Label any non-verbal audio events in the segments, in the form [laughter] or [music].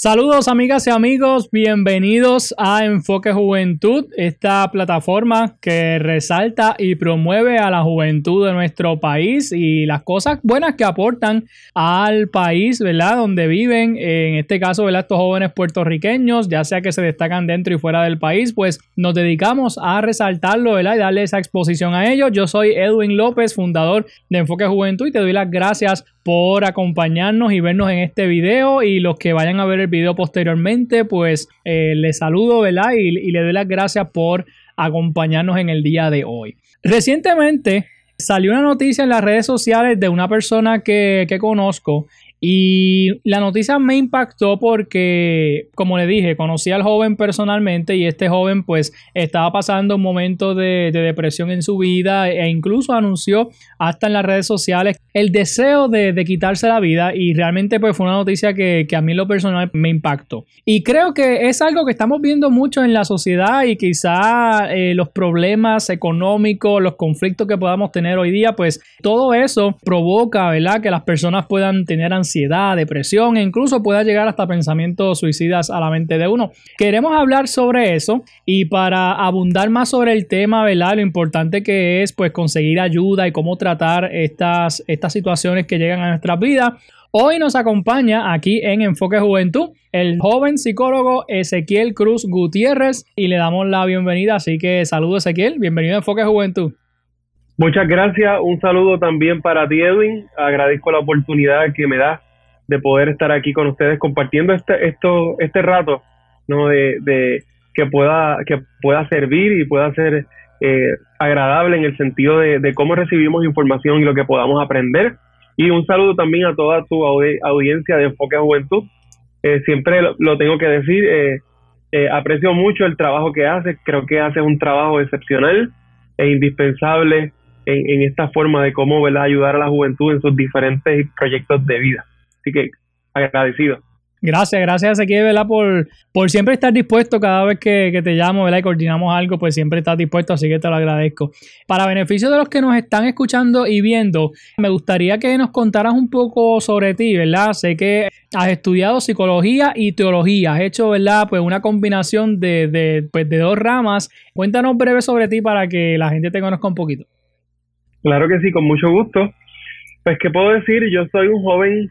Saludos amigas y amigos, bienvenidos a Enfoque Juventud, esta plataforma que resalta y promueve a la juventud de nuestro país y las cosas buenas que aportan al país, ¿verdad? Donde viven, en este caso, ¿verdad? Estos jóvenes puertorriqueños, ya sea que se destacan dentro y fuera del país, pues nos dedicamos a resaltarlo, ¿verdad? Y darle esa exposición a ellos. Yo soy Edwin López, fundador de Enfoque Juventud y te doy las gracias por acompañarnos y vernos en este video y los que vayan a ver el video posteriormente, pues eh, les saludo, ¿verdad? Y, y le doy las gracias por acompañarnos en el día de hoy. Recientemente salió una noticia en las redes sociales de una persona que, que conozco y la noticia me impactó porque, como le dije, conocí al joven personalmente y este joven pues estaba pasando un momento de, de, depresión en su vida e incluso anunció hasta en las redes sociales el deseo de, quitarse la vida y realmente pues fue una noticia que, que, a mí lo personal me impactó. Y creo que es algo que estamos viendo mucho en la sociedad y quizá eh, los problemas económicos, los conflictos que podamos tener hoy día, pues todo eso provoca, ¿verdad? Que las personas puedan tener ansiedad ansiedad, depresión e incluso pueda llegar hasta pensamientos suicidas a la mente de uno. Queremos hablar sobre eso y para abundar más sobre el tema, ¿verdad? Lo importante que es pues conseguir ayuda y cómo tratar estas, estas situaciones que llegan a nuestras vidas. Hoy nos acompaña aquí en Enfoque Juventud el joven psicólogo Ezequiel Cruz Gutiérrez y le damos la bienvenida. Así que saludos Ezequiel, bienvenido a Enfoque Juventud. Muchas gracias, un saludo también para ti Edwin, agradezco la oportunidad que me das de poder estar aquí con ustedes compartiendo este, esto, este rato, ¿no? De, que pueda, que pueda servir y pueda ser eh, agradable en el sentido de, cómo recibimos información y lo que podamos aprender. Y un saludo también a toda tu audiencia de Enfoque a Juventud. Eh, siempre lo, lo, tengo que decir, eh, eh, aprecio mucho el trabajo que haces, creo que haces un trabajo excepcional e indispensable en, en esta forma de cómo ¿verdad? ayudar a la juventud en sus diferentes proyectos de vida. Así que agradecido. Gracias, gracias Ezequiel, ¿verdad? Por, por siempre estar dispuesto cada vez que, que, te llamo, ¿verdad? Y coordinamos algo, pues siempre estás dispuesto, así que te lo agradezco. Para beneficio de los que nos están escuchando y viendo, me gustaría que nos contaras un poco sobre ti, ¿verdad? Sé que has estudiado psicología y teología, has hecho, ¿verdad? Pues una combinación de, de, pues, de dos ramas. Cuéntanos breve sobre ti para que la gente te conozca un poquito. Claro que sí, con mucho gusto. Pues, ¿qué puedo decir? Yo soy un joven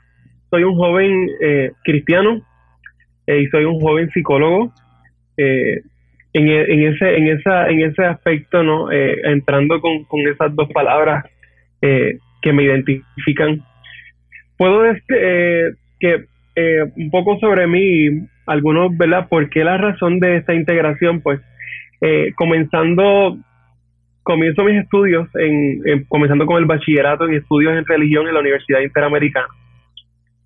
soy un joven eh, cristiano eh, y soy un joven psicólogo. Eh, en, en, ese en esa en ese aspecto no entrando con, con, esas dos palabras que me identifican puedo decir que un poco sobre mí algunos verdad por qué la razón de esta integración pues comenzando comienzo mis estudios en, en, comenzando con el bachillerato en estudios en religión en la Universidad Interamericana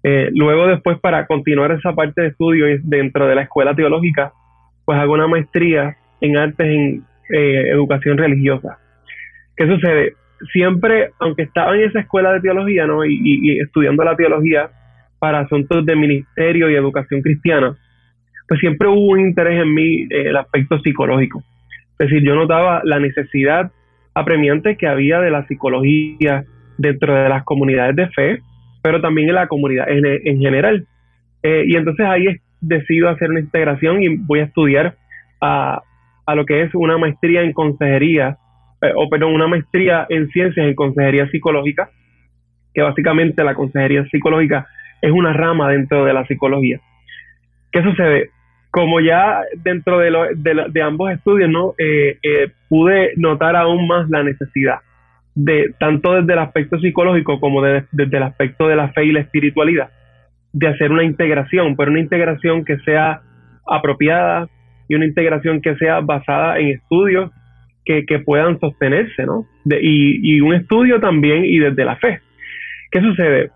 eh, luego después para continuar esa parte de estudio dentro de la escuela teológica, pues hago una maestría en artes en eh, educación religiosa. ¿Qué sucede? Siempre, aunque estaba en esa escuela de teología, ¿no? Y, y, y estudiando la teología para asuntos de ministerio y educación cristiana, pues siempre hubo un interés en mí eh, el aspecto psicológico. Es decir, yo notaba la necesidad apremiante que había de la psicología dentro de las comunidades de fe, pero también en la comunidad en, en general. Eh, y entonces ahí decido hacer una integración y voy a estudiar a, a lo que es una maestría en consejería, eh, o perdón, una maestría en ciencias en consejería psicológica, que básicamente la consejería psicológica es una rama dentro de la psicología. ¿Qué sucede? Como ya dentro de, de, de ambos estudios, ¿no? Eh, eh, pude notar aún más la necesidad de tanto desde el aspecto psicológico como de, desde el aspecto de la fe y la espiritualidad, de hacer una integración, pero una integración que sea apropiada y una integración que sea basada en estudios que, puedan sostenerse, ¿no? y, y un estudio también y desde la fe. ¿Qué sucede?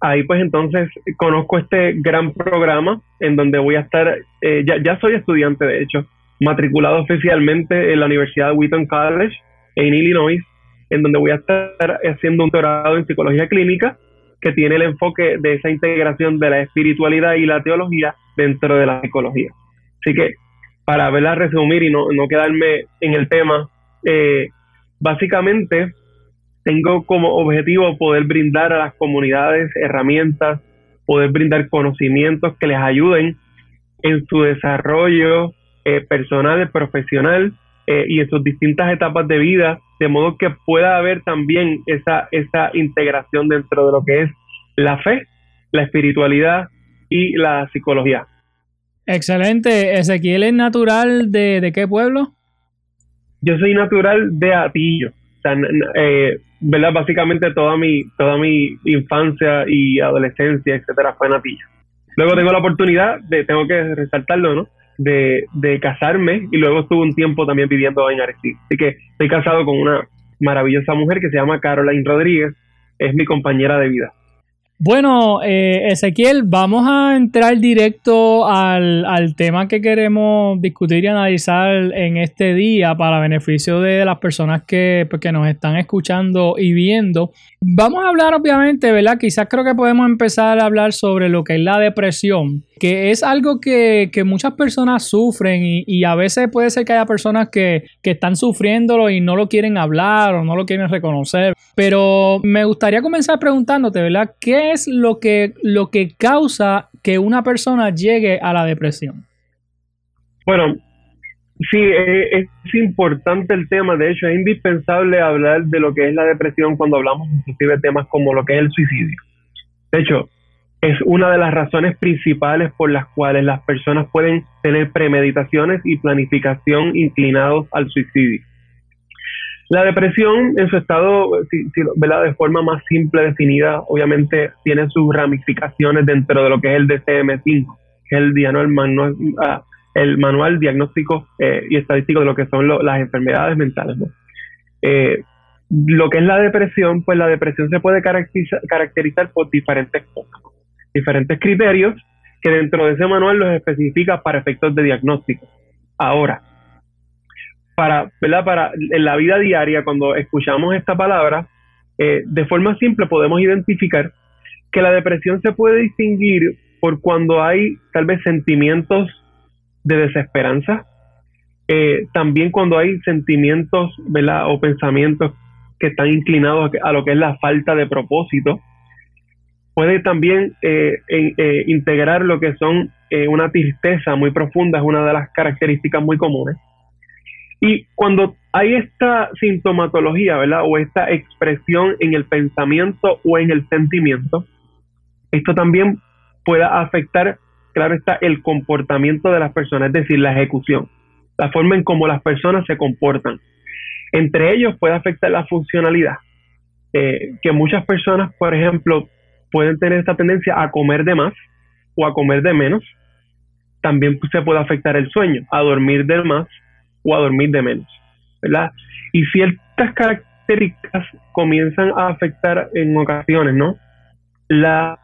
Ahí pues entonces conozco este gran programa en donde voy a estar, eh, ya, ya soy estudiante de hecho, matriculado oficialmente en la Universidad de Wheaton College en Illinois, en donde voy a estar haciendo un doctorado en psicología clínica que tiene el enfoque de esa integración de la espiritualidad y la teología dentro de la psicología. Así que, para verla resumir y no, quedarme en el tema, eh, básicamente tengo como objetivo poder brindar a las comunidades herramientas, poder brindar conocimientos que les ayuden en su desarrollo eh, personal, profesional eh, y en sus distintas etapas de vida, de modo que pueda haber también esa, esa integración dentro de lo que es la fe, la espiritualidad y la psicología. Excelente. Ezequiel es natural de, de qué pueblo? Yo soy natural de Atillo. Eh, ¿verdad? Básicamente toda mi, toda mi infancia y adolescencia, etcétera, fue en Atillo. Luego tengo la oportunidad de, tengo que resaltarlo, ¿no? de, de casarme y luego estuve un tiempo también viviendo en Arecibo. Así que estoy casado con una maravillosa mujer que se llama Caroline Rodríguez, es mi compañera de vida. Bueno, eh, Ezequiel, vamos a entrar directo al, al, tema que queremos discutir y analizar en este día para beneficio de las personas que, pues, que nos están escuchando y viendo. Vamos a hablar, obviamente, ¿verdad? Quizás creo que podemos empezar a hablar sobre lo que es la depresión, que es algo que, que muchas personas sufren y, y, a veces puede ser que haya personas que, que están sufriéndolo y no lo quieren hablar o no lo quieren reconocer. Pero me gustaría comenzar preguntándote, ¿verdad? ¿Qué es lo que, lo que causa que una persona llegue a la depresión? Bueno, sí, eh, es, importante el tema. De hecho, es indispensable hablar de lo que es la depresión cuando hablamos inclusive de temas como lo que es el suicidio. De hecho, es una de las razones principales por las cuales las personas pueden tener premeditaciones y planificación inclinados al suicidio. La depresión en su estado, si, de forma más simple definida, obviamente tiene sus ramificaciones dentro de lo que es el DCM5, que es el, el, manual, ah, el manual diagnóstico eh, y estadístico de lo que son las enfermedades mentales. Eh, lo que es la depresión, pues la depresión se puede caracterizar, caracterizar por diferentes cosas, diferentes criterios que dentro de ese manual los especifica para efectos de diagnóstico. Ahora, para, ¿verdad? para en la vida diaria, cuando escuchamos esta palabra, eh, de forma simple podemos identificar que la depresión se puede distinguir por cuando hay tal vez sentimientos de desesperanza, eh, también cuando hay sentimientos ¿verdad? o pensamientos que están inclinados a lo que es la falta de propósito, puede también eh, integrar lo que son una tristeza muy profunda, es una de las características muy comunes y cuando hay esta sintomatología, ¿verdad? O esta expresión en el pensamiento o en el sentimiento, esto también puede afectar, claro está, el comportamiento de las personas, es decir, la ejecución, la forma en cómo las personas se comportan. Entre ellos puede afectar la funcionalidad, eh, que muchas personas, por ejemplo, pueden tener esta tendencia a comer de más o a comer de menos. También se puede afectar el sueño, a dormir de más a dormir de menos, ¿verdad? Y ciertas características comienzan a afectar en ocasiones, ¿no? La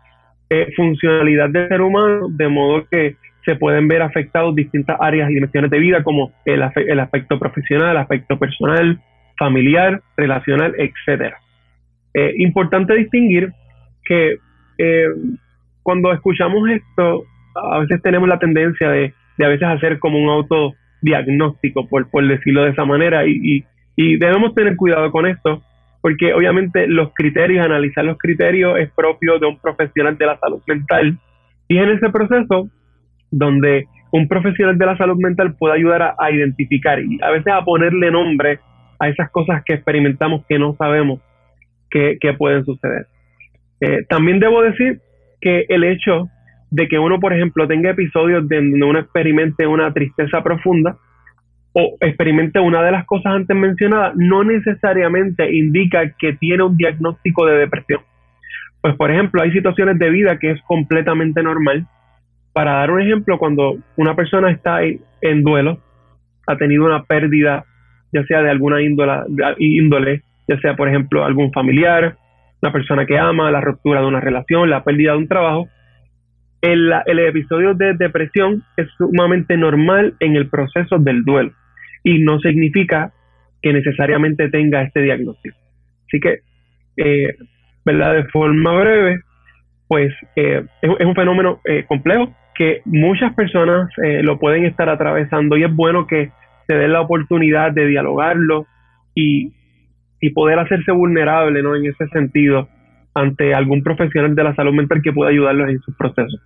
eh, funcionalidad del ser humano, de modo que se pueden ver afectados distintas áreas y dimensiones de vida, como el, el aspecto profesional, el aspecto personal, familiar, relacional, etcétera. Eh, importante distinguir que eh, cuando escuchamos esto, a veces tenemos la tendencia de, de a veces hacer como un auto diagnóstico, por, por decirlo de esa manera, y, y, debemos tener cuidado con esto, porque obviamente los criterios, analizar los criterios es propio de un profesional de la salud mental, y en ese proceso donde un profesional de la salud mental puede ayudar a, identificar y a veces a ponerle nombre a esas cosas que experimentamos que no sabemos que, pueden suceder. Eh, también debo decir que el hecho de que uno, por ejemplo, tenga episodios donde uno experimente una tristeza profunda o experimente una de las cosas antes mencionadas, no necesariamente indica que tiene un diagnóstico de depresión. Pues, por ejemplo, hay situaciones de vida que es completamente normal para dar un ejemplo, cuando una persona está en duelo, ha tenido una pérdida, ya sea de alguna índole, ya sea, por ejemplo, algún familiar, una persona que ama, la ruptura de una relación, la pérdida de un trabajo, el, el episodio de depresión es sumamente normal en el proceso del duelo y no significa que necesariamente tenga este diagnóstico. Así que, eh, ¿verdad? De forma breve, pues eh, es, un fenómeno eh, complejo que muchas personas lo pueden estar atravesando y es bueno que se den la oportunidad de dialogarlo y, y poder hacerse vulnerable ¿no? en ese sentido ante algún profesional de la salud mental que pueda ayudarlos en sus procesos.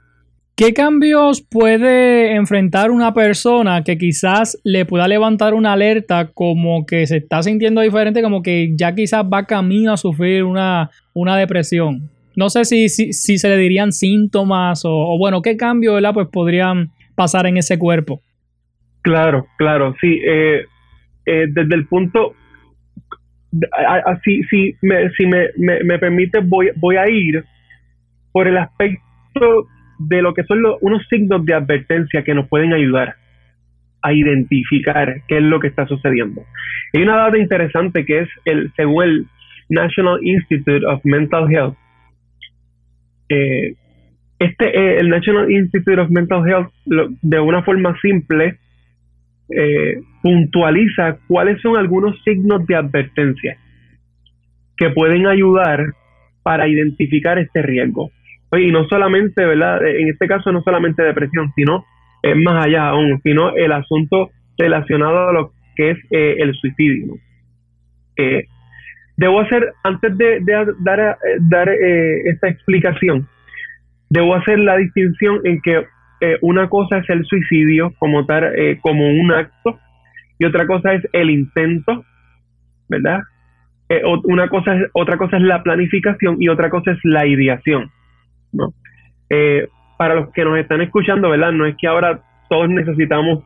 ¿Qué cambios puede enfrentar una persona que quizás le pueda levantar una alerta como que se está sintiendo diferente, como que ya quizás va camino a sufrir una, una depresión? No sé si, si, se le dirían síntomas o, bueno, qué cambios pues podrían pasar en ese cuerpo. Claro, claro, sí. Eh, eh, desde el punto, así, si, me, si me, me, me permite, voy, voy a ir por el aspecto de lo que son los, unos signos de advertencia que nos pueden ayudar a identificar qué es lo que está sucediendo. Hay una data interesante que es el según el National Institute of Mental Health. Eh, este eh, el National Institute of Mental Health de una forma simple eh, puntualiza cuáles son algunos signos de advertencia que pueden ayudar para identificar este riesgo. Y no solamente, ¿verdad? En este caso no solamente depresión, sino es más allá aún, sino el asunto relacionado a lo que es eh, el suicidio. Eh, debo hacer, antes de, dar, eh, dar esta explicación, debo hacer la distinción en que una cosa es el suicidio como tal, como un acto, y otra cosa es el intento, ¿verdad? una cosa es, otra cosa es la planificación y otra cosa es la ideación. ¿no? Eh, para los que nos están escuchando, ¿verdad? No es que ahora todos necesitamos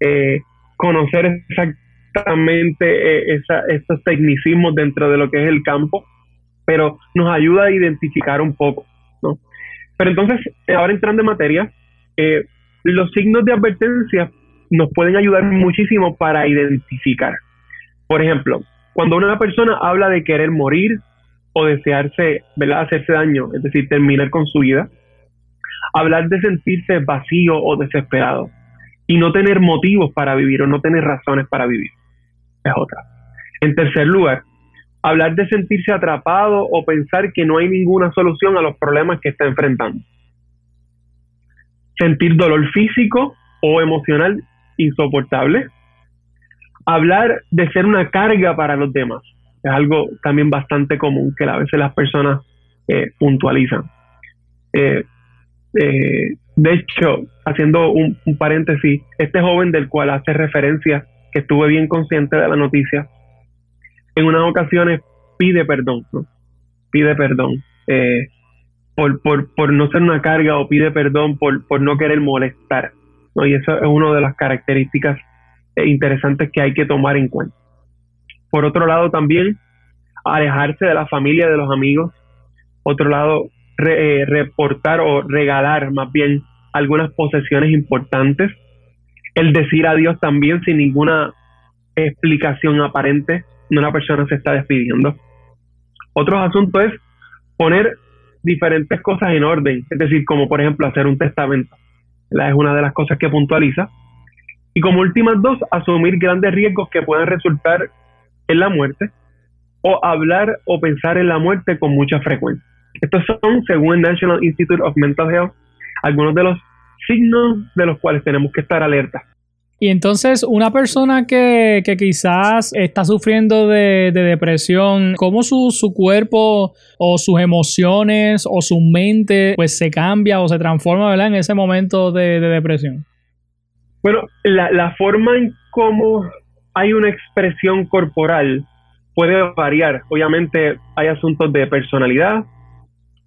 eh, conocer exactamente eh, estos tecnicismos dentro de lo que es el campo, pero nos ayuda a identificar un poco, ¿no? Pero entonces, ahora entrando en materia, los signos de advertencia nos pueden ayudar muchísimo para identificar. Por ejemplo, cuando una persona habla de querer morir, o desearse, ¿verdad? Hacerse daño, es decir, terminar con su vida. Hablar de sentirse vacío o desesperado y no tener motivos para vivir o no tener razones para vivir. Es otra. En tercer lugar, hablar de sentirse atrapado o pensar que no hay ninguna solución a los problemas que está enfrentando. Sentir dolor físico o emocional insoportable. Hablar de ser una carga para los demás es algo también bastante común que a veces las personas eh, puntualizan. Eh, eh, de hecho, haciendo un, paréntesis, este joven del cual hace referencia, que estuve bien consciente de la noticia, en unas ocasiones pide perdón, pide perdón por, no ser una carga o pide perdón por, no querer molestar. Y eso es una de las características interesantes que hay que tomar en cuenta. Por otro lado, también alejarse de la familia, de los amigos. Otro lado, eh, reportar o regalar más bien algunas posesiones importantes. El decir adiós también sin ninguna explicación aparente. Una persona se está despidiendo. Otro asunto es poner diferentes cosas en orden, es decir, como por ejemplo hacer un testamento. Es una de las cosas que puntualiza. Y como últimas dos, asumir grandes riesgos que puedan resultar en la muerte o hablar o pensar en la muerte con mucha frecuencia. Estos son, según el National Institute of Mental Health, algunos de los signos de los cuales tenemos que estar alerta. Y entonces, una persona que, que quizás está sufriendo de, depresión, ¿cómo su, su, cuerpo o sus emociones o su mente pues se cambia o se transforma ¿verdad? en ese momento de, de depresión? Bueno, la, la forma en cómo hay una expresión corporal, puede variar. Obviamente hay asuntos de personalidad,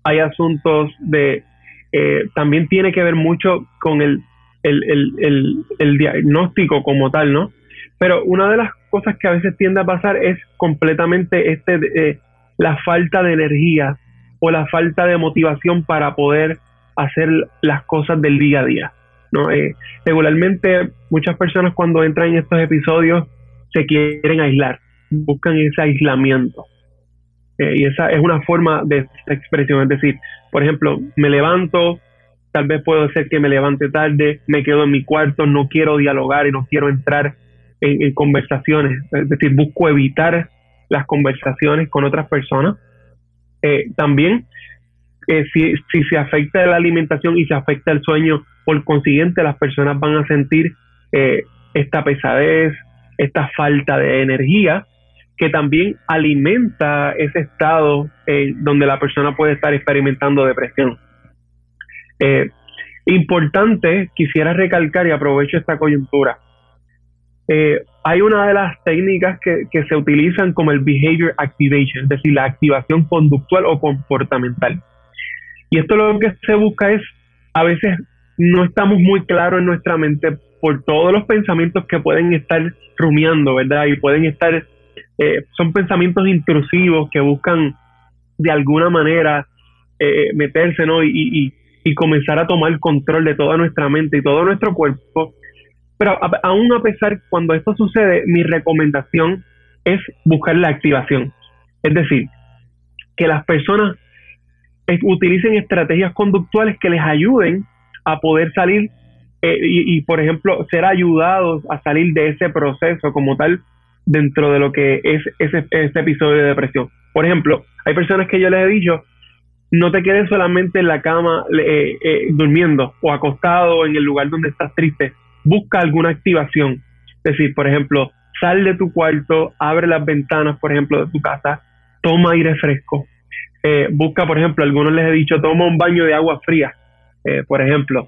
hay asuntos de... Eh, también tiene que ver mucho con el, el, diagnóstico como tal, ¿no? Pero una de las cosas que a veces tiende a pasar es completamente este eh, la falta de energía o la falta de motivación para poder hacer las cosas del día a día. ¿no? Eh, regularmente muchas personas cuando entran en estos episodios se quieren aislar, buscan ese aislamiento. Eh, y esa es una forma de expresión, es decir, por ejemplo, me levanto, tal vez puedo ser que me levante tarde, me quedo en mi cuarto, no quiero dialogar y no quiero entrar en, conversaciones, es decir, busco evitar las conversaciones con otras personas. Eh, también, eh, si, se afecta la alimentación y se afecta el sueño, por consiguiente las personas van a sentir esta pesadez, esta falta de energía, que también alimenta ese estado eh, donde la persona puede estar experimentando depresión. Eh, importante, quisiera recalcar y aprovecho esta coyuntura. Eh, hay una de las técnicas que, que, se utilizan como el behavior activation, es decir, la activación conductual o comportamental. Y esto lo que se busca es, a veces no estamos muy claros en nuestra mente por todos los pensamientos que pueden estar rumiando, ¿verdad? Y pueden estar eh, son pensamientos intrusivos que buscan de alguna manera eh, meterse ¿no? Y, y, comenzar a tomar control de toda nuestra mente y todo nuestro cuerpo. Pero aún a pesar, cuando esto sucede, mi recomendación es buscar la activación. Es decir, que las personas utilicen estrategias conductuales que les ayuden a poder salir eh, y, y, por ejemplo, ser ayudados a salir de ese proceso como tal dentro de lo que es ese, episodio de depresión. Por ejemplo, hay personas que yo les he dicho, no te quedes solamente en la cama eh, eh, durmiendo o acostado en el lugar donde estás triste. Busca alguna activación. Es decir, por ejemplo, sal de tu cuarto, abre las ventanas, por ejemplo, de tu casa, toma aire fresco. Eh, busca, por ejemplo, algunos les he dicho, toma un baño de agua fría, por ejemplo.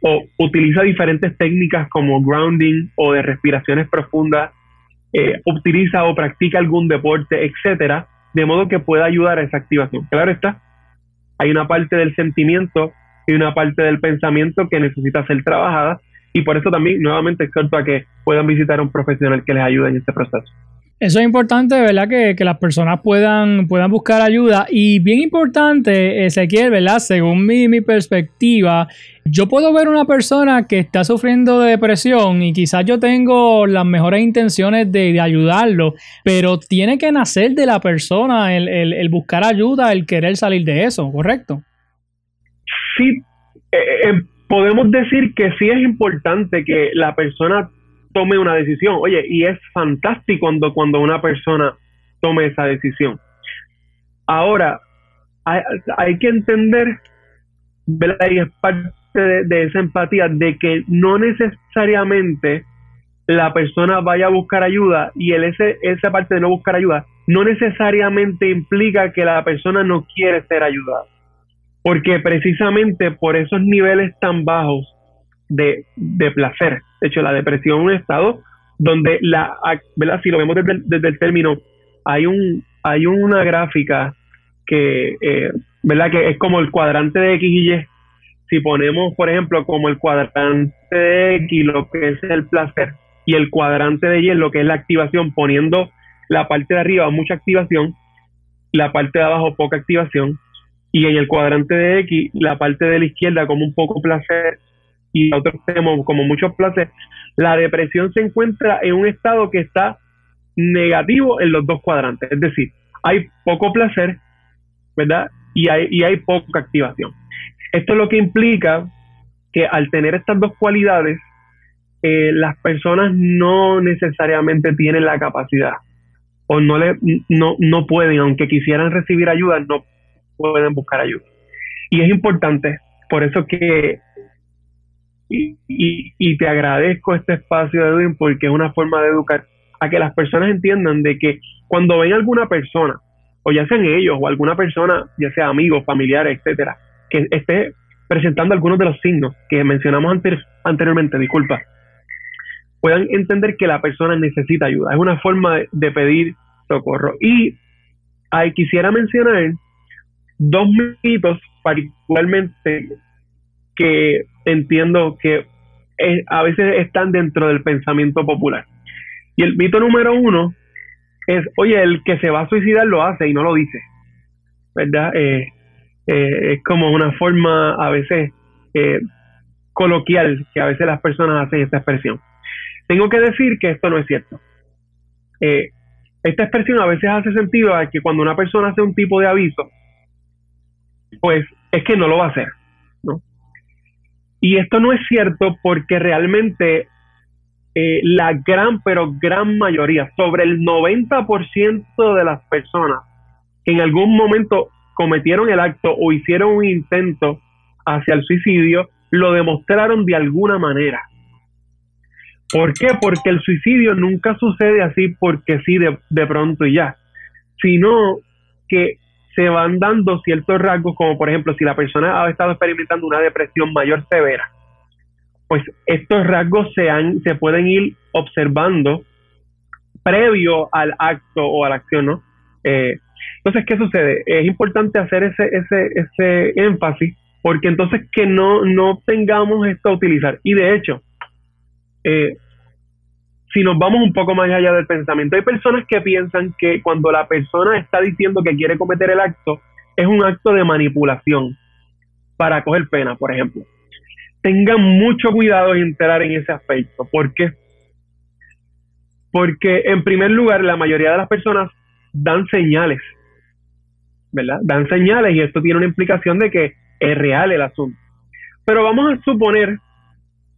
O utiliza diferentes técnicas como grounding o de respiraciones profundas, utiliza o practica algún deporte, etcétera, de modo que pueda ayudar a esa activación. Claro está, hay una parte del sentimiento y una parte del pensamiento que necesita ser trabajada y por eso también nuevamente exhorto a que puedan visitar a un profesional que les ayude en este proceso. Eso es importante, ¿verdad? Que, las personas puedan, puedan buscar ayuda. Y bien importante, Ezequiel, ¿verdad? Según mi, mi perspectiva, yo puedo ver una persona que está sufriendo de depresión y quizás yo tengo las mejores intenciones de, ayudarlo, pero tiene que nacer de la persona el, el, buscar ayuda, el querer salir de eso, ¿correcto? Sí, eh, eh, podemos decir que sí es importante que la persona tome una decisión. Oye, y es fantástico cuando, cuando una persona tome esa decisión. Ahora, hay, que entender, y es parte de, esa empatía, de que no necesariamente la persona vaya a buscar ayuda y el ese, esa parte de no buscar ayuda no necesariamente implica que la persona no quiere ser ayudada. Porque precisamente por esos niveles tan bajos de, de placer. De hecho, la depresión es un estado donde la, ¿verdad? Si lo vemos desde, desde el término, hay un, hay una gráfica que, eh, ¿verdad? Que es como el cuadrante de X y Y. Si ponemos, por ejemplo, como el cuadrante de X, lo que es el placer, y el cuadrante de Y, lo que es la activación, poniendo la parte de arriba mucha activación, la parte de abajo poca activación, y en el cuadrante de X, la parte de la izquierda como un poco placer y otros tenemos como muchos placeres, la depresión se encuentra en un estado que está negativo en los dos cuadrantes. Es decir, hay poco placer, ¿verdad? Y hay, y hay poca activación. Esto es lo que implica que al tener estas dos cualidades, eh, las personas no necesariamente tienen la capacidad o no, le, no, no pueden, aunque quisieran recibir ayuda, no pueden buscar ayuda. Y es importante, por eso que y, te agradezco este espacio, Edwin, porque es una forma de educar a que las personas entiendan de que cuando ven alguna persona, o ya sean ellos, o alguna persona, ya sea amigos, familiares, etcétera, que esté presentando algunos de los signos que mencionamos anteriormente, disculpa, puedan entender que la persona necesita ayuda. Es una forma de, pedir socorro. Y ahí quisiera mencionar dos mitos particularmente que entiendo que a veces están dentro del pensamiento popular. Y el mito número uno es, oye, el que se va a suicidar lo hace y no lo dice, ¿verdad? Eh, Eh, es como una forma a veces eh, coloquial que a veces las personas hacen esta expresión. Tengo que decir que esto no es cierto. Eh, esta expresión a veces hace sentido a que cuando una persona hace un tipo de aviso, pues es que no lo va a hacer. Y esto no es cierto porque realmente eh, la gran, pero gran mayoría, sobre el 90% de las personas que en algún momento cometieron el acto o hicieron un intento hacia el suicidio, lo demostraron de alguna manera. ¿Por qué? Porque el suicidio nunca sucede así porque sí de, de pronto y ya, sino que se van dando ciertos rasgos, como por ejemplo si la persona ha estado experimentando una depresión mayor severa, pues estos rasgos se, han, se pueden ir observando previo al acto o a la acción, ¿no? Eh, entonces, ¿qué sucede? Es importante hacer ese, ese, ese énfasis porque entonces que no, no tengamos esto a utilizar. Y de hecho, eh, si nos vamos un poco más allá del pensamiento, hay personas que piensan que cuando la persona está diciendo que quiere cometer el acto, es un acto de manipulación para coger pena, por ejemplo. Tengan mucho cuidado en entrar en ese aspecto. ¿Por qué? Porque en primer lugar, la mayoría de las personas dan señales, ¿verdad? Dan señales y esto tiene una implicación de que es real el asunto. Pero vamos a suponer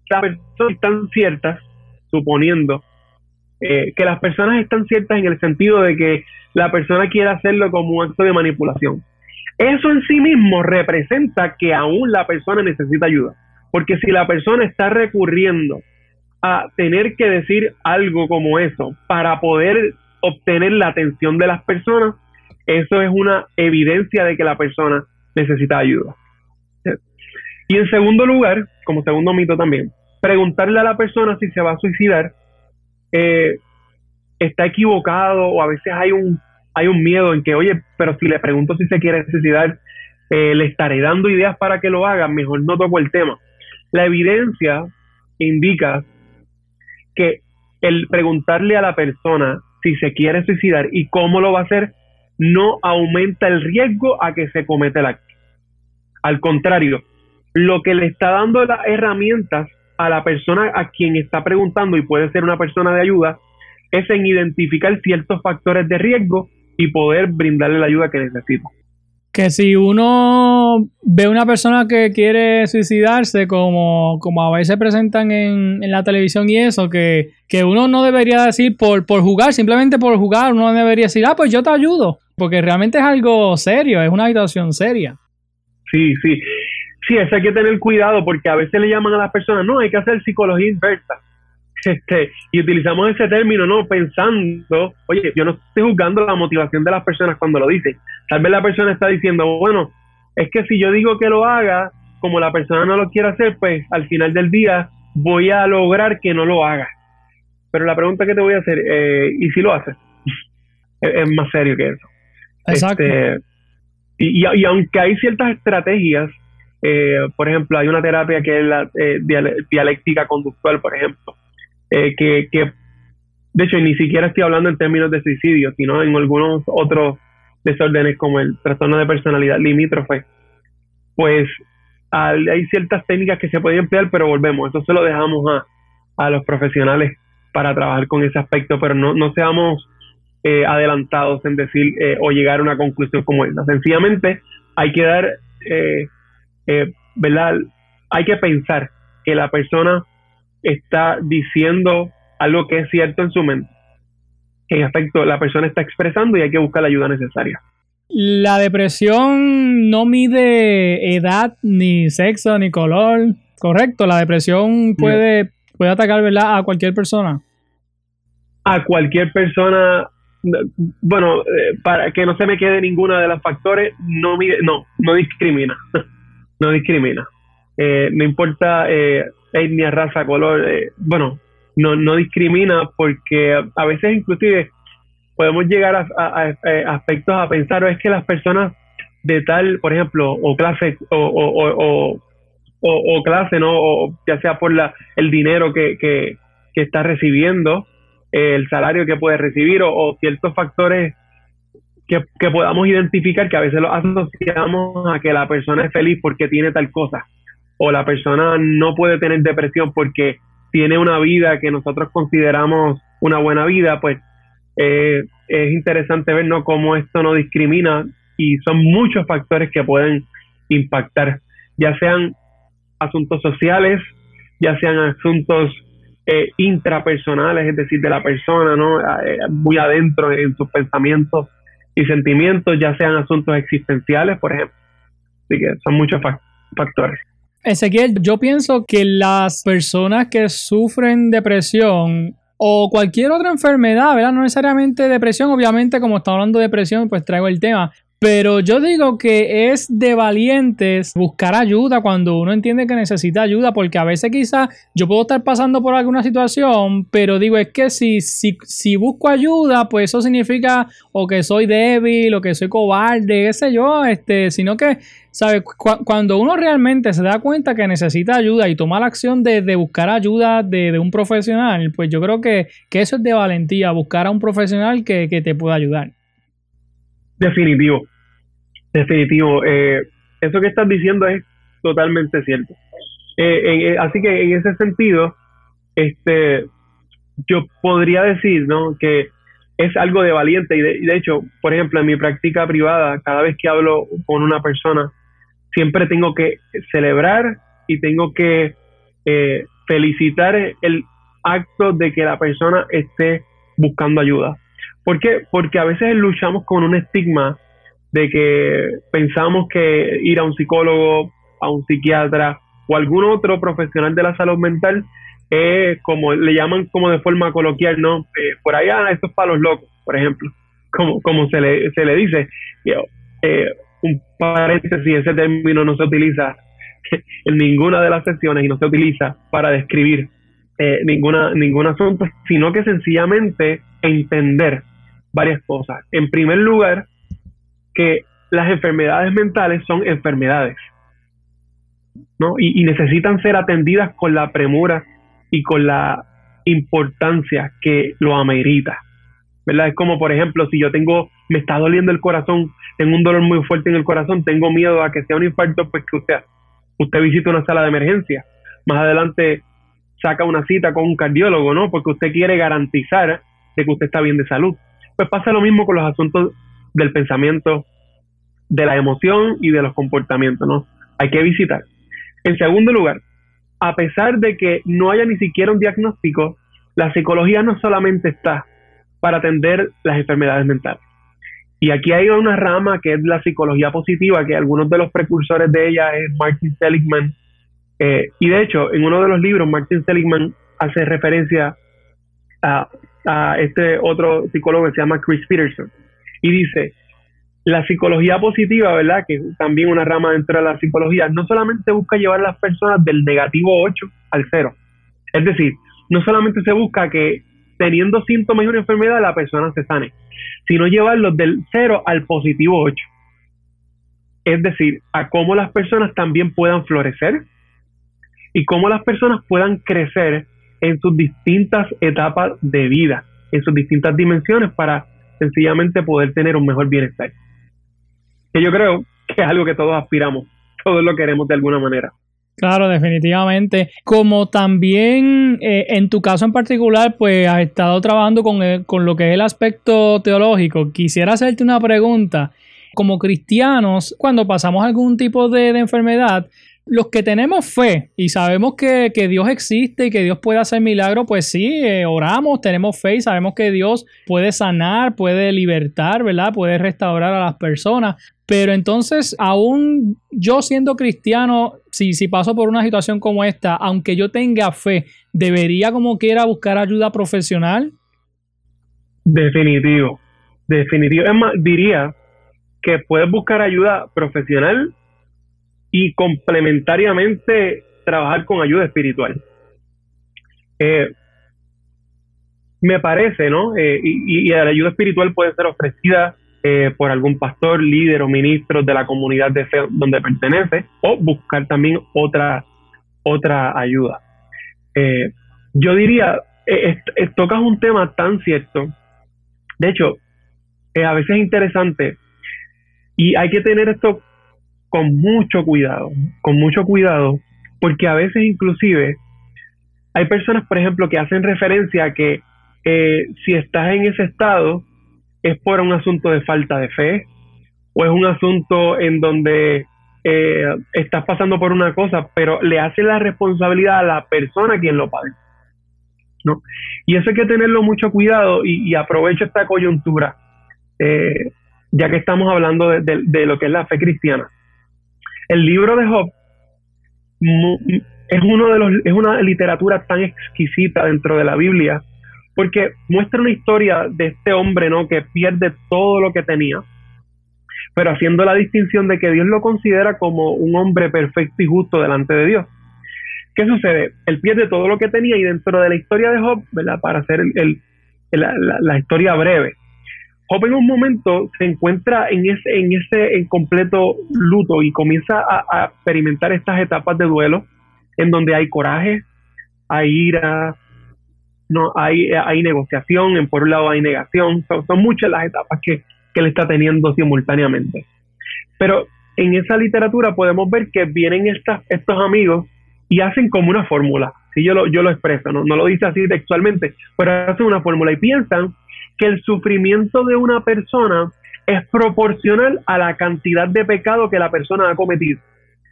que las personas están ciertas, suponiendo eh, que las personas están ciertas en el sentido de que la persona quiere hacerlo como un acto de manipulación. Eso en sí mismo representa que aún la persona necesita ayuda. Porque si la persona está recurriendo a tener que decir algo como eso para poder obtener la atención de las personas, eso es una evidencia de que la persona necesita ayuda. Y en segundo lugar, como segundo mito también, preguntarle a la persona si se va a suicidar eh, está equivocado o a veces hay un, hay un miedo en que, oye, pero si le pregunto si se quiere suicidar, eh, le estaré dando ideas para que lo haga, mejor no toco el tema. La evidencia indica que el preguntarle a la persona si se quiere suicidar y cómo lo va a hacer no aumenta el riesgo a que se cometa el acto. Al contrario, lo que le está dando las herramientas a la persona a quien está preguntando y puede ser una persona de ayuda es en identificar ciertos factores de riesgo y poder brindarle la ayuda que necesita. Que si uno ve una persona que quiere suicidarse, como, como a veces presentan en, en la televisión y eso, que, que, uno no debería decir por, por jugar, simplemente por jugar, uno debería decir, ah, pues yo te ayudo, porque realmente es algo serio, es una situación seria. Sí, sí. Sí, eso hay que tener cuidado porque a veces le llaman a las personas, no, hay que hacer psicología inversa. [laughs] Este, y utilizamos ese término, ¿no? Pensando, oye, yo no estoy juzgando la motivación de las personas cuando lo dicen. Tal vez la persona está diciendo, bueno, es que si yo digo que lo haga, como la persona no lo quiere hacer, pues al final del día voy a lograr que no lo haga. Pero la pregunta que te voy a hacer, eh, ¿y si lo hace? [laughs] es, más serio que eso. Exacto. Este, y, y, aunque hay ciertas estrategias eh, por ejemplo, hay una terapia que es la eh, dialéctica conductual, por ejemplo, eh, que, que, de hecho, ni siquiera estoy hablando en términos de suicidio, sino en algunos otros desórdenes como el trastorno de personalidad limítrofe. Pues hay ciertas técnicas que se pueden emplear, pero volvemos, eso se lo dejamos a, a los profesionales para trabajar con ese aspecto, pero no, no seamos adelantados en decir o llegar a una conclusión como esta. Sencillamente hay que dar eh, eh, ¿verdad? Hay que pensar que la persona está diciendo algo que es cierto en su mente. En efecto, la persona está expresando y hay que buscar la ayuda necesaria. La depresión no mide edad, ni sexo, ni color. Correcto, la depresión puede, puede atacar ¿verdad? a cualquier persona. A cualquier persona, bueno, eh, para que no se me quede ninguno de los factores, no mide, no, no discrimina. [laughs] no discrimina. Eh, no importa eh, etnia, raza, color, eh, bueno, no, no discrimina porque a veces inclusive podemos llegar a, aspectos a pensar, o es que las personas de tal, por ejemplo, o clase, o, o, o, clase, ¿no? O ya sea por la, el dinero que, que, que está recibiendo, el salario que puede recibir, o, ciertos factores que, podamos identificar que a veces lo asociamos a que la persona es feliz porque tiene tal cosa o la persona no puede tener depresión porque tiene una vida que nosotros consideramos una buena vida, pues eh, es interesante ver ¿no? cómo esto no discrimina y son muchos factores que pueden impactar, ya sean asuntos sociales, ya sean asuntos eh, intrapersonales, es decir, de la persona, ¿no? Eh, muy adentro en sus pensamientos y sentimientos, ya sean asuntos existenciales, por ejemplo. Así que son muchos factores. Ezequiel, yo pienso que las personas que sufren depresión o cualquier otra enfermedad, ¿verdad? No necesariamente depresión, obviamente como estamos hablando de depresión, pues traigo el tema, pero yo digo que es de valientes buscar ayuda cuando uno entiende que necesita ayuda, porque a veces quizás yo puedo estar pasando por alguna situación, pero digo, es que si, si, si busco ayuda, pues eso significa o que soy débil, o que soy cobarde, qué sé yo, este, sino que, ¿sabes? cuando uno realmente se da cuenta que necesita ayuda y toma la acción de, buscar ayuda de, un profesional, pues yo creo que, eso es de valentía, buscar a un profesional que, que te pueda ayudar. Definitivo Definitivo. Eh, eso que estás diciendo es totalmente cierto. Eh, eh, así que en ese sentido, este, yo podría decir, ¿no? Que es algo de valiente y de, hecho, por ejemplo, en mi práctica privada, cada vez que hablo con una persona, siempre tengo que celebrar y tengo que felicitar el acto de que la persona esté buscando ayuda. ¿Por qué? Porque a veces luchamos con un estigma de que pensamos que ir a un psicólogo, a un psiquiatra o algún otro profesional de la salud mental es como le llaman como de forma coloquial, ¿no? Eh, por allá, esto es para los locos, por ejemplo, [laughs] como, como se, le, se le dice. Eh, un paréntesis, ese término no se utiliza [laughs] en ninguna de las sesiones y no se utiliza para describir eh, ninguna, ningún asunto, sino que sencillamente entender varias cosas. En primer lugar, que las enfermedades mentales son enfermedades, ¿no? Y, necesitan ser atendidas con la premura y con la importancia que lo amerita, ¿verdad? Es como, por ejemplo, si yo tengo, me está doliendo el corazón, tengo un dolor muy fuerte en el corazón, tengo miedo a que sea un infarto, pues que usted, usted visite una sala de emergencia. Más adelante saca una cita con un cardiólogo, ¿no? Porque usted quiere garantizar de que usted está bien de salud. Pues pasa lo mismo con los asuntos del pensamiento, de la emoción y de los comportamientos, ¿no? Hay que visitar. En segundo lugar, a pesar de que no haya ni siquiera un diagnóstico, la psicología no solamente está para atender las enfermedades mentales. Y aquí hay una rama que es la psicología positiva, que algunos de los precursores de ella es Martin Seligman. Eh, y de hecho, en uno de los libros, Martin Seligman hace referencia a, a este otro psicólogo que se llama Chris Peterson. Y dice, la psicología positiva, ¿verdad? Que también una rama dentro de la psicología, no solamente busca llevar a las personas del negativo 8 al 0. Es decir, no solamente se busca que teniendo síntomas de una enfermedad la persona se sane, sino llevarlos del 0 al positivo 8. Es decir, a cómo las personas también puedan florecer y cómo las personas puedan crecer en sus distintas etapas de vida, en sus distintas dimensiones para sencillamente poder tener un mejor bienestar que yo creo que es algo que todos aspiramos, todos lo queremos de alguna manera. Claro, definitivamente. Como también eh, en tu caso en particular, pues has estado trabajando con, con lo que es el aspecto teológico, quisiera hacerte una pregunta. Como cristianos, cuando pasamos algún tipo de enfermedad, los que tenemos fe y sabemos que, Dios existe y que Dios puede hacer milagros, pues sí, eh, oramos, tenemos fe y sabemos que Dios puede sanar, puede libertar, ¿verdad? Puede restaurar a las personas. Pero entonces, aún yo siendo cristiano, si, si paso por una situación como esta, aunque yo tenga fe, ¿debería como quiera buscar ayuda profesional? Definitivo, definitivo. Es más, diría que puedes buscar ayuda profesional y complementariamente trabajar con ayuda espiritual. Eh, me parece, ¿no? Eh, y, la ayuda espiritual puede ser ofrecida eh, por algún pastor, líder o ministro de la comunidad de fe donde pertenece, o buscar también otra, otra ayuda. yo diría, tocas un tema tan cierto. De hecho, a veces es interesante y hay que tener esto con mucho cuidado, con mucho cuidado, porque a veces inclusive hay personas, por ejemplo, que hacen referencia a que eh, si estás en ese estado es por un asunto de falta de fe o es un asunto en donde eh, estás pasando por una cosa, pero le hace la responsabilidad a la persona quien lo padece. ¿no? Y eso hay que tenerlo mucho cuidado y, aprovecho esta coyuntura, eh, ya que estamos hablando de, lo que es la fe cristiana. El libro de Job es, uno de los, es una literatura tan exquisita dentro de la Biblia, porque muestra una historia de este hombre ¿no? que pierde todo lo que tenía, pero haciendo la distinción de que Dios lo considera como un hombre perfecto y justo delante de Dios. ¿Qué sucede? Él pierde todo lo que tenía y dentro de la historia de Job. Para hacer el, la, historia breve, Job en un momento se encuentra en ese, en ese en completo luto y comienza a, experimentar estas etapas de duelo en donde hay coraje, hay ira, no hay, hay negociación, en por un lado hay negación, son, son muchas las etapas que, que él está teniendo simultáneamente. Pero en esa literatura podemos ver que vienen estas, estos amigos y hacen como una fórmula. Si yo lo, yo lo expreso, ¿no? no lo dice así textualmente, pero hacen una fórmula y piensan que el sufrimiento de una persona es proporcional a la cantidad de pecado que la persona ha cometido.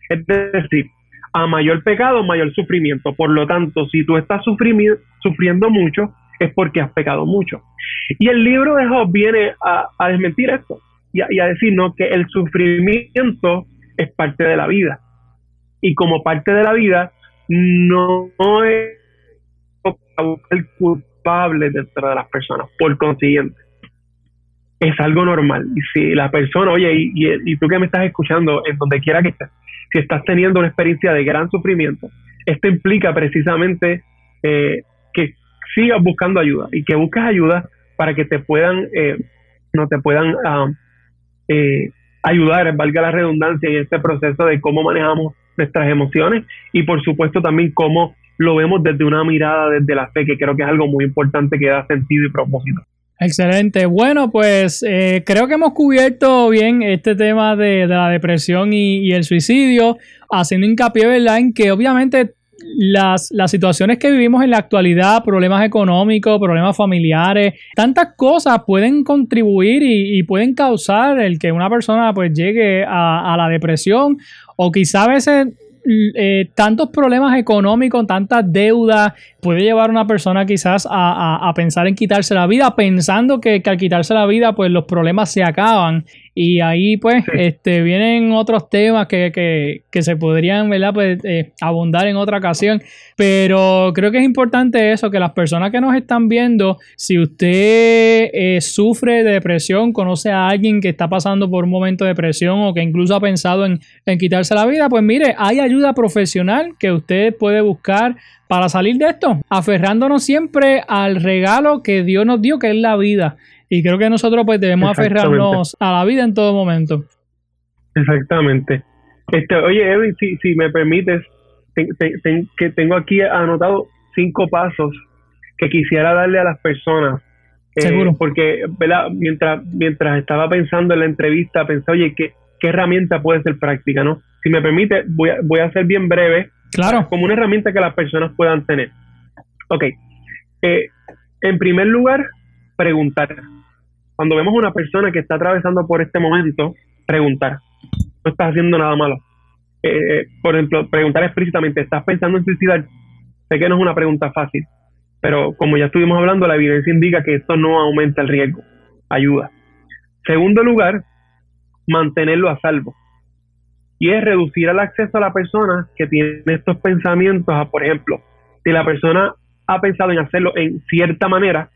Es decir, a mayor pecado, mayor sufrimiento. Por lo tanto, si tú estás sufriendo mucho, es porque has pecado mucho. Y el libro de Job viene a, desmentir esto y a, y a que el sufrimiento es parte de la vida y como parte de la vida no es el culpable dentro de las personas. Por consiguiente, es algo normal. Y si la persona, oye, y, y, tú que me estás escuchando, en donde quiera que estés, si estás teniendo una experiencia de gran sufrimiento, esto implica precisamente eh, que sigas buscando ayuda y que busques ayuda para que te puedan, eh, no te puedan ah, eh, ayudar, valga la redundancia, en este proceso de cómo manejamos nuestras emociones y por supuesto también cómo lo vemos desde una mirada desde la fe, que creo que es algo muy importante que da sentido y propósito. Excelente. Bueno, pues eh, creo que hemos cubierto bien este tema de, la depresión y, el suicidio, haciendo hincapié ¿verdad? en que obviamente las, las, situaciones que vivimos en la actualidad, problemas económicos, problemas familiares, tantas cosas pueden contribuir y, pueden causar el que una persona pues llegue a, la depresión o quizá a veces eh, tantos problemas económicos, tantas deudas, puede llevar a una persona quizás a, pensar en quitarse la vida, pensando que, que, al quitarse la vida, pues los problemas se acaban. Y ahí, pues, este, vienen otros temas que, se podrían, ¿verdad? Pues, eh, abundar en otra ocasión. Pero creo que es importante eso, que las personas que nos están viendo, si usted eh, sufre de depresión, conoce a alguien que está pasando por un momento de depresión o que incluso ha pensado en, en quitarse la vida, pues mire, hay ayuda profesional que usted puede buscar para salir de esto, aferrándonos siempre al regalo que Dios nos dio, que es la vida. Y creo que nosotros pues debemos aferrarnos a la vida en todo momento. Exactamente. Este, oye, Edwin, si, si me permites, que tengo aquí anotado cinco pasos que quisiera darle a las personas. Eh, Seguro. Porque, ¿verdad? Mientras, mientras estaba pensando en la entrevista, pensé, oye, ¿qué, ¿qué herramienta puede ser práctica, no? Si me permite, voy a, voy a ser bien breve. Claro. Como una herramienta que las personas puedan tener. Ok. Eh, en primer lugar, preguntar cuando vemos a una persona que está atravesando por este momento, preguntar. No estás haciendo nada malo. Eh, eh, por ejemplo, preguntar explícitamente, ¿estás pensando en suicidar? Sé que no es una pregunta fácil, pero como ya estuvimos hablando, la evidencia indica que esto no aumenta el riesgo. Ayuda. Segundo lugar, mantenerlo a salvo. Y es reducir el acceso a la persona que tiene estos pensamientos a, por ejemplo, si la persona ha pensado en hacerlo en cierta manera,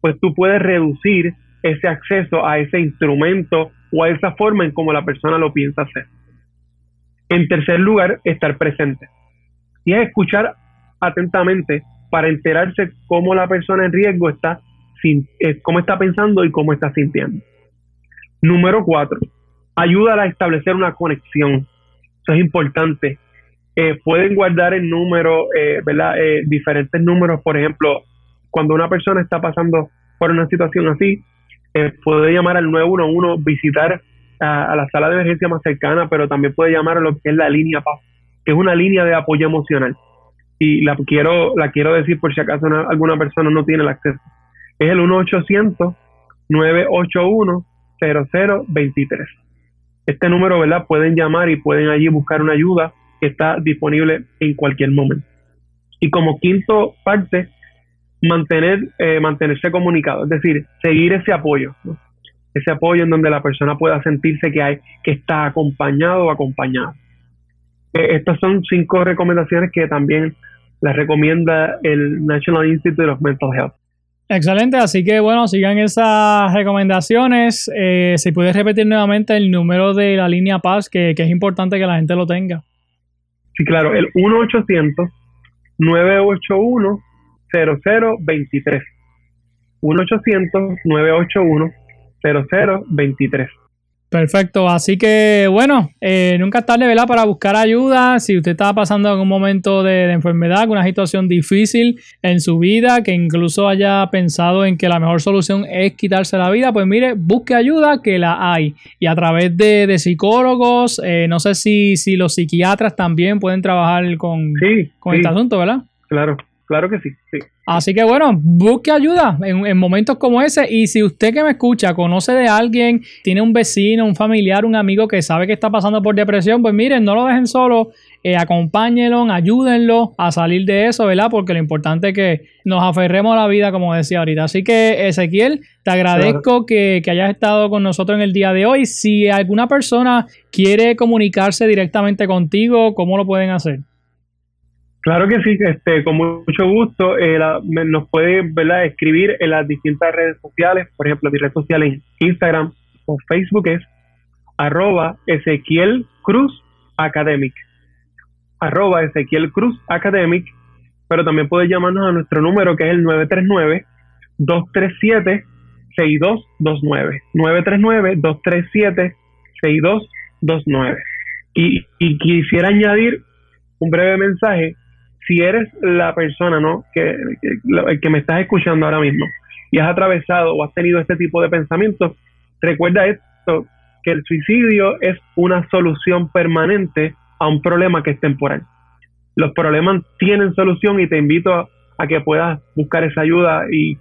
pues tú puedes reducir ese acceso a ese instrumento o a esa forma en cómo la persona lo piensa hacer. En tercer lugar, estar presente. Y es escuchar atentamente para enterarse cómo la persona en riesgo está, eh, cómo está pensando y cómo está sintiendo. Número cuatro, ayuda a establecer una conexión. Eso es importante. Eh, pueden guardar el número, eh, ¿verdad? diferentes números, por ejemplo, cuando una persona está pasando por una situación así, eh, puede llamar al 911, visitar a, la sala de emergencia más cercana, pero también puede llamar a lo que es la línea PAS, que es una línea de apoyo emocional. Y la quiero, la quiero decir por si acaso una, alguna persona no tiene el acceso. Es el 1-800-981-0023. Este número, ¿verdad? Pueden llamar y pueden allí buscar una ayuda que está disponible en cualquier momento. Y como quinto parte, mantener, eh, mantenerse comunicado, es decir, seguir ese apoyo, ese apoyo en donde la persona pueda sentirse que hay, que está acompañado o acompañada. Eh, estas son cinco recomendaciones que también las recomienda el National Institute of Mental Health. Excelente, así que bueno, sigan esas recomendaciones. Eh, si puedes repetir nuevamente el número de la línea Paz, que, que es importante que la gente lo tenga. Sí, claro, el 1-800-981-0023. 1-800-981-0023. Perfecto, así que bueno, eh, nunca es tarde, ¿verdad? Para buscar ayuda. Si usted está pasando algún momento de, de, enfermedad, una situación difícil en su vida, que incluso haya pensado en que la mejor solución es quitarse la vida, pues mire, busque ayuda que la hay. Y a través de, de psicólogos, eh, no sé si, si los psiquiatras también pueden trabajar con, sí, con sí, este asunto, ¿verdad? Claro, claro que sí, sí. Así que bueno, busque ayuda en, en, momentos como ese. Y si usted que me escucha conoce de alguien, tiene un vecino, un familiar, un amigo que sabe que está pasando por depresión, pues miren, no lo dejen solo, eh, acompáñenlo, ayúdenlo a salir de eso, ¿verdad? Porque lo importante es que nos aferremos a la vida, como decía ahorita. Así que Ezequiel, te agradezco claro. que, que hayas estado con nosotros en el día de hoy. Si alguna persona quiere comunicarse directamente contigo, ¿cómo lo pueden hacer? Claro que sí, este, con mucho gusto. Eh, la, me, nos puede escribir en las distintas redes sociales. Por ejemplo, mi red social en Instagram o Facebook es arroba Ezequiel Cruz Academic. Arroba Ezequiel Cruz Academic. Pero también puede llamarnos a nuestro número que es el 939-237-6229. 939-237-6229. Y, y quisiera añadir un breve mensaje si eres la persona ¿no? que, que, me estás escuchando ahora mismo y has atravesado o has tenido este tipo de pensamientos, recuerda esto, que el suicidio es una solución permanente a un problema que es temporal. Los problemas tienen solución y te invito a, que puedas buscar esa ayuda y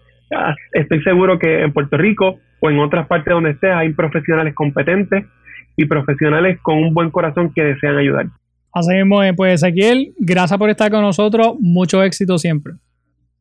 estoy seguro que en Puerto Rico o en otras partes donde estés hay profesionales competentes y profesionales con un buen corazón que desean ayudar. Así mismo, pues Ezequiel, gracias por estar con nosotros. Mucho éxito siempre.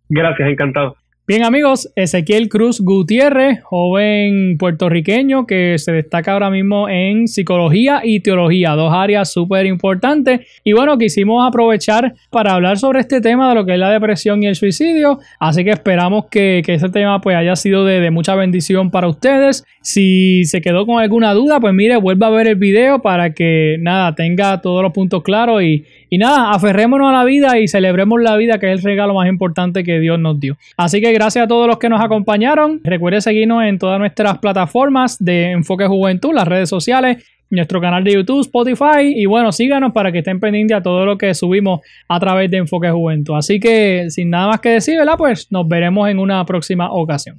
Gracias, encantado. Bien amigos, Ezequiel Cruz Gutiérrez, joven puertorriqueño que se destaca ahora mismo en psicología y teología, dos áreas súper importantes. Y bueno, quisimos aprovechar para hablar sobre este tema de lo que es la depresión y el suicidio. Así que esperamos que, este tema pues haya sido de, de, mucha bendición para ustedes. Si se quedó con alguna duda, pues mire, vuelva a ver el video para que nada, tenga todos los puntos claros y, y nada, aferrémonos a la vida y celebremos la vida que es el regalo más importante que Dios nos dio. Así que gracias a todos los que nos acompañaron. Recuerde seguirnos en todas nuestras plataformas de Enfoque Juventud, las redes sociales, nuestro canal de YouTube, Spotify y bueno, síganos para que estén pendientes a todo lo que subimos a través de Enfoque Juventud. Así que sin nada más que decir, ¿verdad? Pues nos veremos en una próxima ocasión.